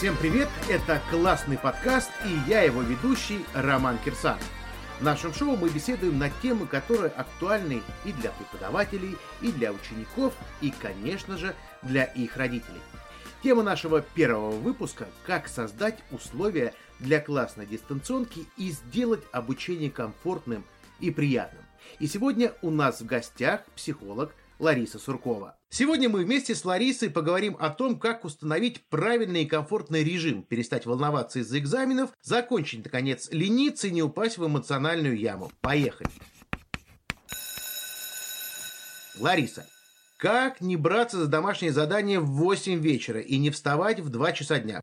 Всем привет! Это классный подкаст и я его ведущий Роман Кирсанов. В нашем шоу мы беседуем на темы, которые актуальны и для преподавателей, и для учеников, и, конечно же, для их родителей. Тема нашего первого выпуска – как создать условия для классной дистанционки и сделать обучение комфортным и приятным. И сегодня у нас в гостях психолог Лариса Суркова. Сегодня мы вместе с Ларисой поговорим о том, как установить правильный и комфортный режим, перестать волноваться из-за экзаменов, закончить, наконец, лениться и не упасть в эмоциональную яму. Поехали! Лариса, как не браться за домашнее задание в 8 вечера и не вставать в 2 часа дня?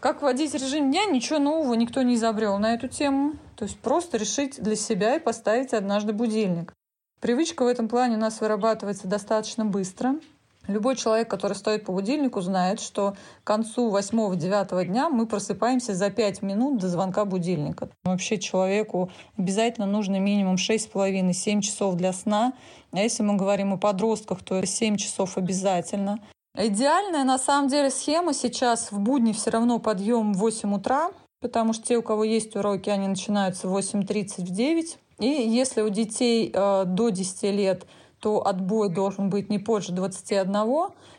Как вводить режим дня, ничего нового никто не изобрел на эту тему. То есть просто решить для себя и поставить однажды будильник. Привычка в этом плане у нас вырабатывается достаточно быстро. Любой человек, который стоит по будильнику, знает, что к концу 8-9 дня мы просыпаемся за 5 минут до звонка будильника. Вообще человеку обязательно нужно минимум 6,5-7 часов для сна. А если мы говорим о подростках, то 7 часов обязательно. Идеальная на самом деле схема сейчас в будни все равно подъем в 8 утра, потому что те, у кого есть уроки, они начинаются в 8.30 в 9. И если у детей э, до 10 лет, то отбой должен быть не позже 21.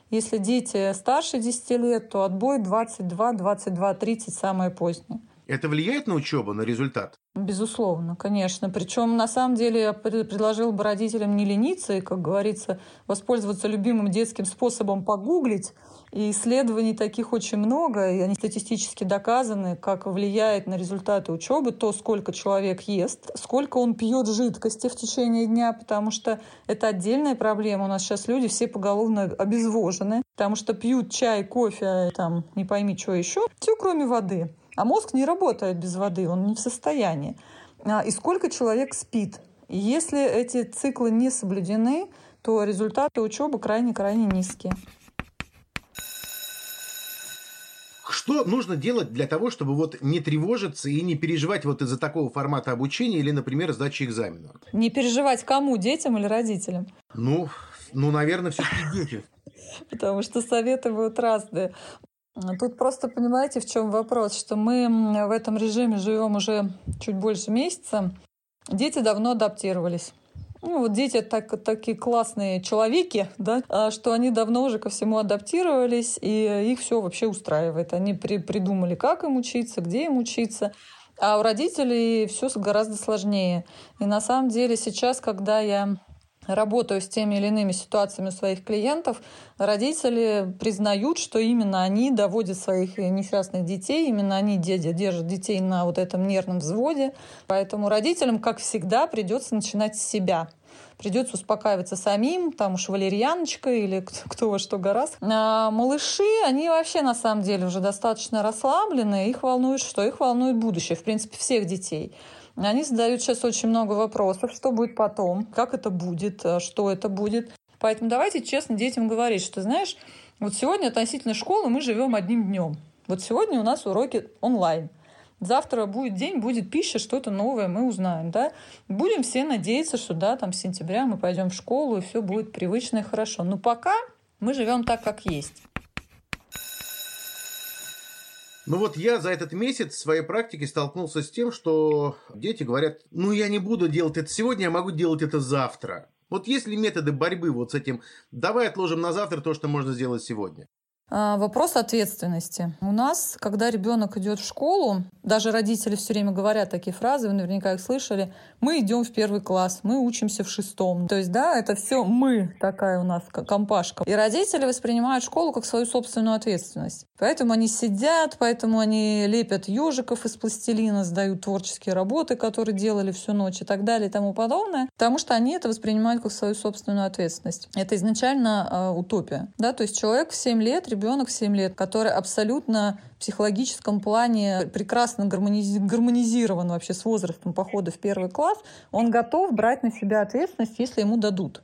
Если дети старше 10 лет, то отбой 22, 22, 30 самое позднее. Это влияет на учебу, на результат? Безусловно, конечно. Причем, на самом деле, я предложил бы родителям не лениться и, как говорится, воспользоваться любимым детским способом погуглить. И исследований таких очень много, и они статистически доказаны, как влияет на результаты учебы то, сколько человек ест, сколько он пьет жидкости в течение дня, потому что это отдельная проблема. У нас сейчас люди все поголовно обезвожены, потому что пьют чай, кофе, там, не пойми, что еще, все кроме воды. А мозг не работает без воды, он не в состоянии. А, и сколько человек спит. И если эти циклы не соблюдены, то результаты учебы крайне-крайне низкие. Что нужно делать для того, чтобы вот не тревожиться и не переживать вот из-за такого формата обучения или, например, сдачи экзамена? Не переживать кому, детям или родителям? Ну, ну, наверное, все-таки дети. Потому что советы будут разные. Тут просто понимаете, в чем вопрос, что мы в этом режиме живем уже чуть больше месяца. Дети давно адаптировались. Ну, вот дети так, такие классные человеки, да, а, что они давно уже ко всему адаптировались, и их все вообще устраивает. Они при, придумали, как им учиться, где им учиться. А у родителей все гораздо сложнее. И на самом деле сейчас, когда я работаю с теми или иными ситуациями у своих клиентов, родители признают, что именно они доводят своих несчастных детей, именно они держат детей на вот этом нервном взводе. Поэтому родителям, как всегда, придется начинать с себя придется успокаиваться самим, там уж валерьяночка или кто во что гораздо. А малыши, они вообще на самом деле уже достаточно расслаблены, их волнует что? Их волнует будущее, в принципе, всех детей. Они задают сейчас очень много вопросов, что будет потом, как это будет, э, что это будет. Поэтому давайте честно детям говорить, что, знаешь, вот сегодня относительно школы мы живем одним днем. Вот сегодня у нас уроки онлайн. Завтра будет день, будет пища, что-то новое мы узнаем, да. Будем все надеяться, что да, там с сентября мы пойдем в школу и все будет привычно и хорошо. Но пока мы живем так, как есть. Ну вот я за этот месяц в своей практике столкнулся с тем, что дети говорят, ну я не буду делать это сегодня, я могу делать это завтра. Вот есть ли методы борьбы вот с этим, давай отложим на завтра то, что можно сделать сегодня? А, вопрос ответственности. У нас, когда ребенок идет в школу, даже родители все время говорят такие фразы, вы наверняка их слышали, мы идем в первый класс, мы учимся в шестом. То есть, да, это все мы, такая у нас компашка. И родители воспринимают школу как свою собственную ответственность. Поэтому они сидят, поэтому они лепят ежиков из пластилина, сдают творческие работы, которые делали всю ночь и так далее и тому подобное, потому что они это воспринимают как свою собственную ответственность. Это изначально э, утопия. Да? То есть человек в 7 лет, ребенок в 7 лет, который абсолютно в психологическом плане прекрасно гармониз... гармонизирован вообще с возрастом похода в первый класс, он готов брать на себя ответственность, если ему дадут.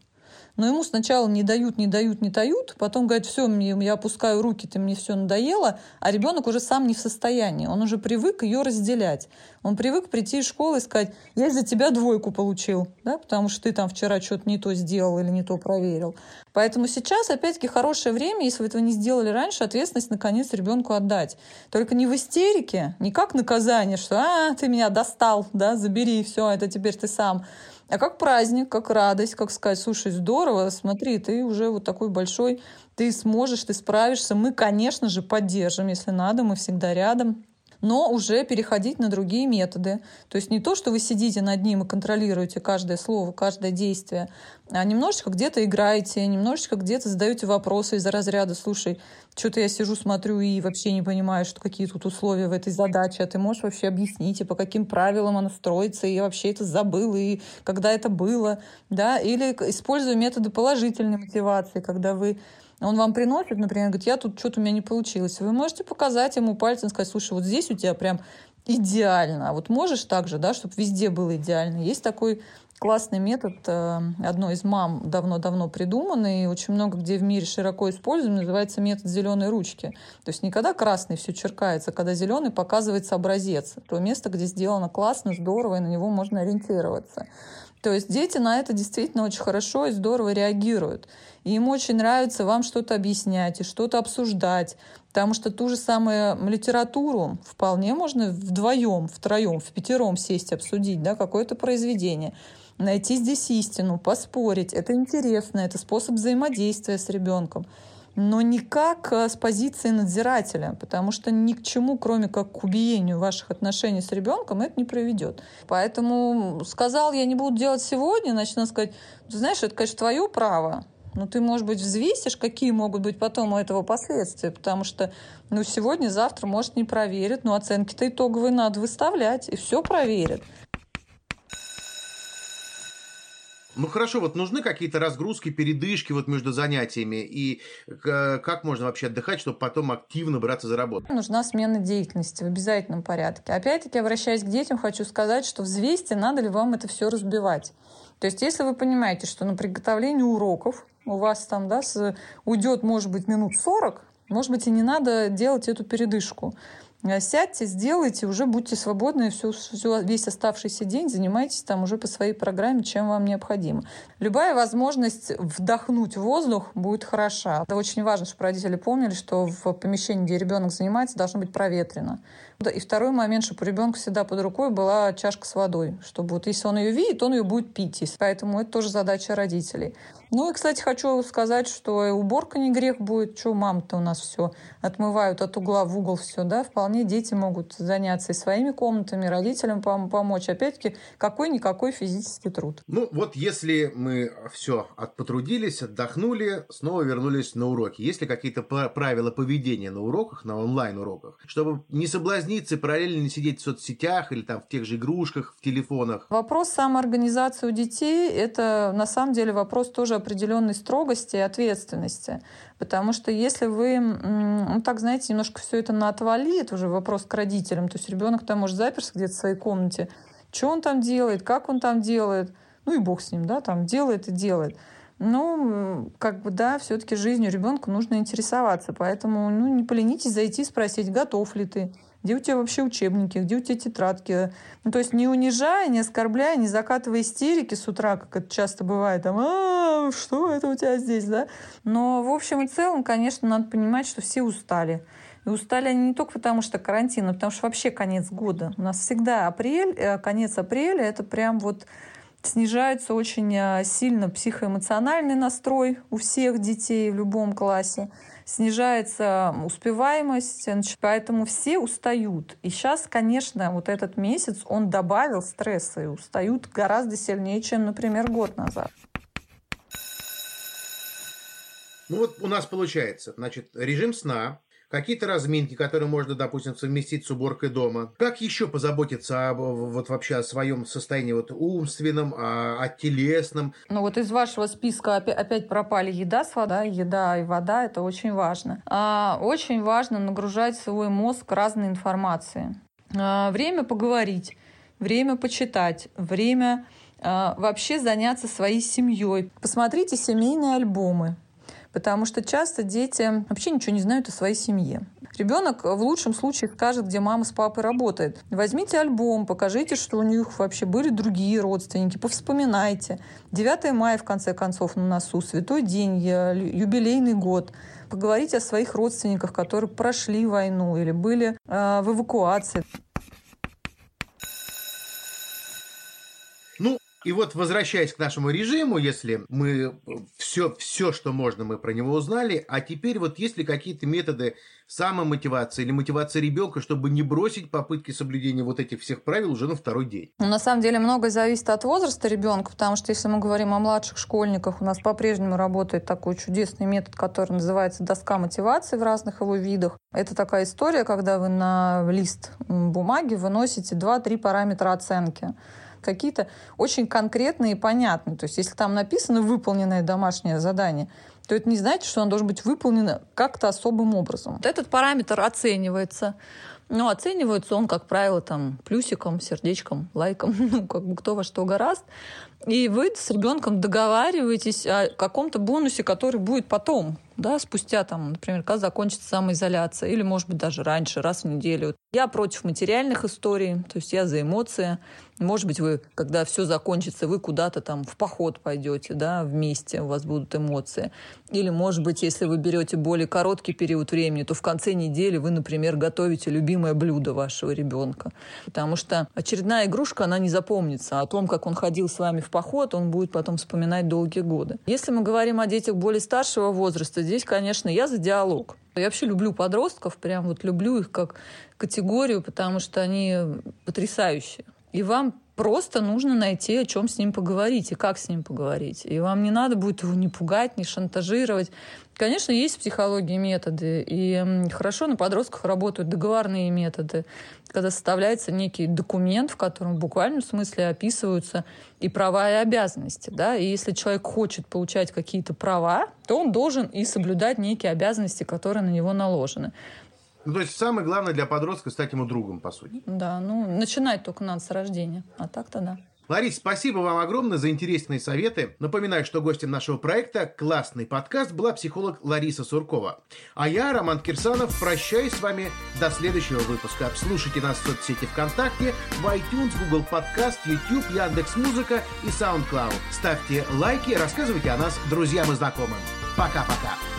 Но ему сначала не дают, не дают, не дают, потом говорят, все, мне, я опускаю руки, ты мне все надоело, а ребенок уже сам не в состоянии, он уже привык ее разделять. Он привык прийти из школы и сказать, я из-за тебя двойку получил, да, потому что ты там вчера что-то не то сделал или не то проверил. Поэтому сейчас, опять-таки, хорошее время, если вы этого не сделали раньше, ответственность наконец ребенку отдать. Только не в истерике, не как наказание, что «а, ты меня достал, да, забери, все, это теперь ты сам». А как праздник, как радость, как сказать, слушай, здорово, смотри, ты уже вот такой большой, ты сможешь, ты справишься. Мы, конечно же, поддержим, если надо, мы всегда рядом но уже переходить на другие методы. То есть не то, что вы сидите над ним и контролируете каждое слово, каждое действие, а немножечко где-то играете, немножечко где-то задаете вопросы из-за разряда, слушай, что-то я сижу, смотрю и вообще не понимаю, что какие тут условия в этой задаче, а ты можешь вообще объяснить, и по каким правилам она строится, и я вообще это забыл, и когда это было, да, или используя методы положительной мотивации, когда вы он вам приносит, например, говорит, я тут что-то у меня не получилось. Вы можете показать ему пальцем, сказать, слушай, вот здесь у тебя прям идеально. А вот можешь так же, да, чтобы везде было идеально. Есть такой классный метод э, одной из мам давно-давно придуманный, очень много где в мире широко используем, называется метод зеленой ручки. То есть не когда красный все черкается, а когда зеленый показывается образец. То место, где сделано классно, здорово, и на него можно ориентироваться. То есть дети на это действительно очень хорошо и здорово реагируют. И им очень нравится вам что-то объяснять и что-то обсуждать, потому что ту же самую литературу вполне можно вдвоем, втроем, в пятером сесть обсудить, да, какое-то произведение найти здесь истину, поспорить. Это интересно, это способ взаимодействия с ребенком но никак э, с позиции надзирателя, потому что ни к чему, кроме как к убиению ваших отношений с ребенком, это не приведет. Поэтому сказал, я не буду делать сегодня, надо сказать, знаешь, это, конечно, твое право, но ты, может быть, взвесишь, какие могут быть потом у этого последствия, потому что ну, сегодня, завтра, может, не проверят, но оценки-то итоговые надо выставлять, и все проверят. Ну хорошо, вот нужны какие-то разгрузки, передышки вот между занятиями, и как можно вообще отдыхать, чтобы потом активно браться за работу? Нужна смена деятельности в обязательном порядке. Опять-таки, обращаясь к детям, хочу сказать, что взвесьте, надо ли вам это все разбивать. То есть, если вы понимаете, что на приготовление уроков у вас там да, уйдет, может быть, минут 40, может быть, и не надо делать эту передышку. Э, сядьте, сделайте, уже будьте свободны, всю, всю, весь оставшийся день занимайтесь там уже по своей программе, чем вам необходимо. Любая возможность вдохнуть воздух будет хороша. Это очень важно, чтобы родители помнили, что в помещении, где ребенок занимается, должно быть проветрено. И второй момент, чтобы у ребенка всегда под рукой была чашка с водой, чтобы вот если он ее видит, он ее будет пить. Поэтому это тоже задача родителей. Ну и, кстати, хочу сказать, что и уборка не грех будет. Что мам-то у нас все отмывают от угла в угол все, да? Вполне дети могут заняться и своими комнатами, родителям пом- помочь. Опять-таки, какой-никакой физический труд. Ну вот если мы все потрудились, отдохнули, снова вернулись на уроки. Есть ли какие-то правила поведения на уроках, на онлайн-уроках, чтобы не соблазниться и параллельно не сидеть в соцсетях или там в тех же игрушках, в телефонах? Вопрос самоорганизации у детей – это на самом деле вопрос тоже определенной строгости и ответственности. Потому что если вы, ну так, знаете, немножко все это на отвали, это уже вопрос к родителям. То есть ребенок там может заперся где-то в своей комнате. Что он там делает, как он там делает. Ну и бог с ним, да, там делает и делает. Ну, как бы, да, все-таки жизнью ребенка нужно интересоваться. Поэтому, ну, не поленитесь зайти спросить, готов ли ты где у тебя вообще учебники, где у тебя тетрадки. Ну, то есть не унижая, не оскорбляя, не закатывая истерики с утра, как это часто бывает, там, а, что это у тебя здесь, да? Но в общем и целом, конечно, надо понимать, что все устали. И устали они не только потому, что карантин, но потому что вообще конец года. У нас всегда апрель, э, конец апреля, это прям вот снижается очень э, сильно психоэмоциональный настрой у всех детей в любом классе снижается успеваемость, поэтому все устают. И сейчас, конечно, вот этот месяц, он добавил стресса, и устают гораздо сильнее, чем, например, год назад. Ну вот у нас получается, значит, режим сна, какие-то разминки, которые можно, допустим, совместить с уборкой дома. Как еще позаботиться об, вот вообще о своем состоянии вот умственном, о, о телесном? Ну вот из вашего списка опять, опять пропали еда с водой, еда и вода, это очень важно. А, очень важно нагружать свой мозг разной информацией. А, время поговорить, время почитать, время а, вообще заняться своей семьей. Посмотрите семейные альбомы, потому что часто дети вообще ничего не знают о своей семье. Ребенок в лучшем случае скажет, где мама с папой работает. Возьмите альбом, покажите, что у них вообще были другие родственники, повспоминайте. 9 мая, в конце концов, на носу, святой день, юбилейный год. Поговорите о своих родственниках, которые прошли войну или были э, в эвакуации. И вот, возвращаясь к нашему режиму, если мы все, все, что можно, мы про него узнали, а теперь вот есть ли какие-то методы самомотивации или мотивации ребенка, чтобы не бросить попытки соблюдения вот этих всех правил уже на второй день? Ну, на самом деле многое зависит от возраста ребенка, потому что если мы говорим о младших школьниках, у нас по-прежнему работает такой чудесный метод, который называется доска мотивации в разных его видах. Это такая история, когда вы на лист бумаги выносите 2-3 параметра оценки какие-то очень конкретные и понятные. То есть если там написано выполненное домашнее задание, то это не значит, что оно должно быть выполнено как-то особым образом. Вот этот параметр оценивается. Ну, оценивается он, как правило, там плюсиком, сердечком, лайком, ну, как бы кто во что гораст. И вы с ребенком договариваетесь о каком-то бонусе, который будет потом да, спустя, там, например, когда закончится самоизоляция, или, может быть, даже раньше, раз в неделю. Я против материальных историй, то есть я за эмоции. Может быть, вы, когда все закончится, вы куда-то там в поход пойдете, да, вместе, у вас будут эмоции. Или, может быть, если вы берете более короткий период времени, то в конце недели вы, например, готовите любимое блюдо вашего ребенка. Потому что очередная игрушка, она не запомнится. О том, как он ходил с вами в поход, он будет потом вспоминать долгие годы. Если мы говорим о детях более старшего возраста, здесь, конечно, я за диалог. Я вообще люблю подростков, прям вот люблю их как категорию, потому что они потрясающие. И вам просто нужно найти, о чем с ним поговорить и как с ним поговорить. И вам не надо будет его не пугать, не шантажировать. Конечно, есть в психологии методы, и хорошо на подростках работают договорные методы, когда составляется некий документ, в котором в буквальном смысле описываются и права, и обязанности. Да? И если человек хочет получать какие-то права, то он должен и соблюдать некие обязанности, которые на него наложены. Ну, то есть самое главное для подростка стать ему другом, по сути. Да, ну, начинать только надо с рождения, а так-то да. Ларис, спасибо вам огромное за интересные советы. Напоминаю, что гостем нашего проекта «Классный подкаст» была психолог Лариса Суркова. А я, Роман Кирсанов, прощаюсь с вами до следующего выпуска. Слушайте нас в соцсети ВКонтакте, в iTunes, Google Подкаст, YouTube, Яндекс.Музыка и SoundCloud. Ставьте лайки, рассказывайте о нас друзьям и знакомым. Пока-пока.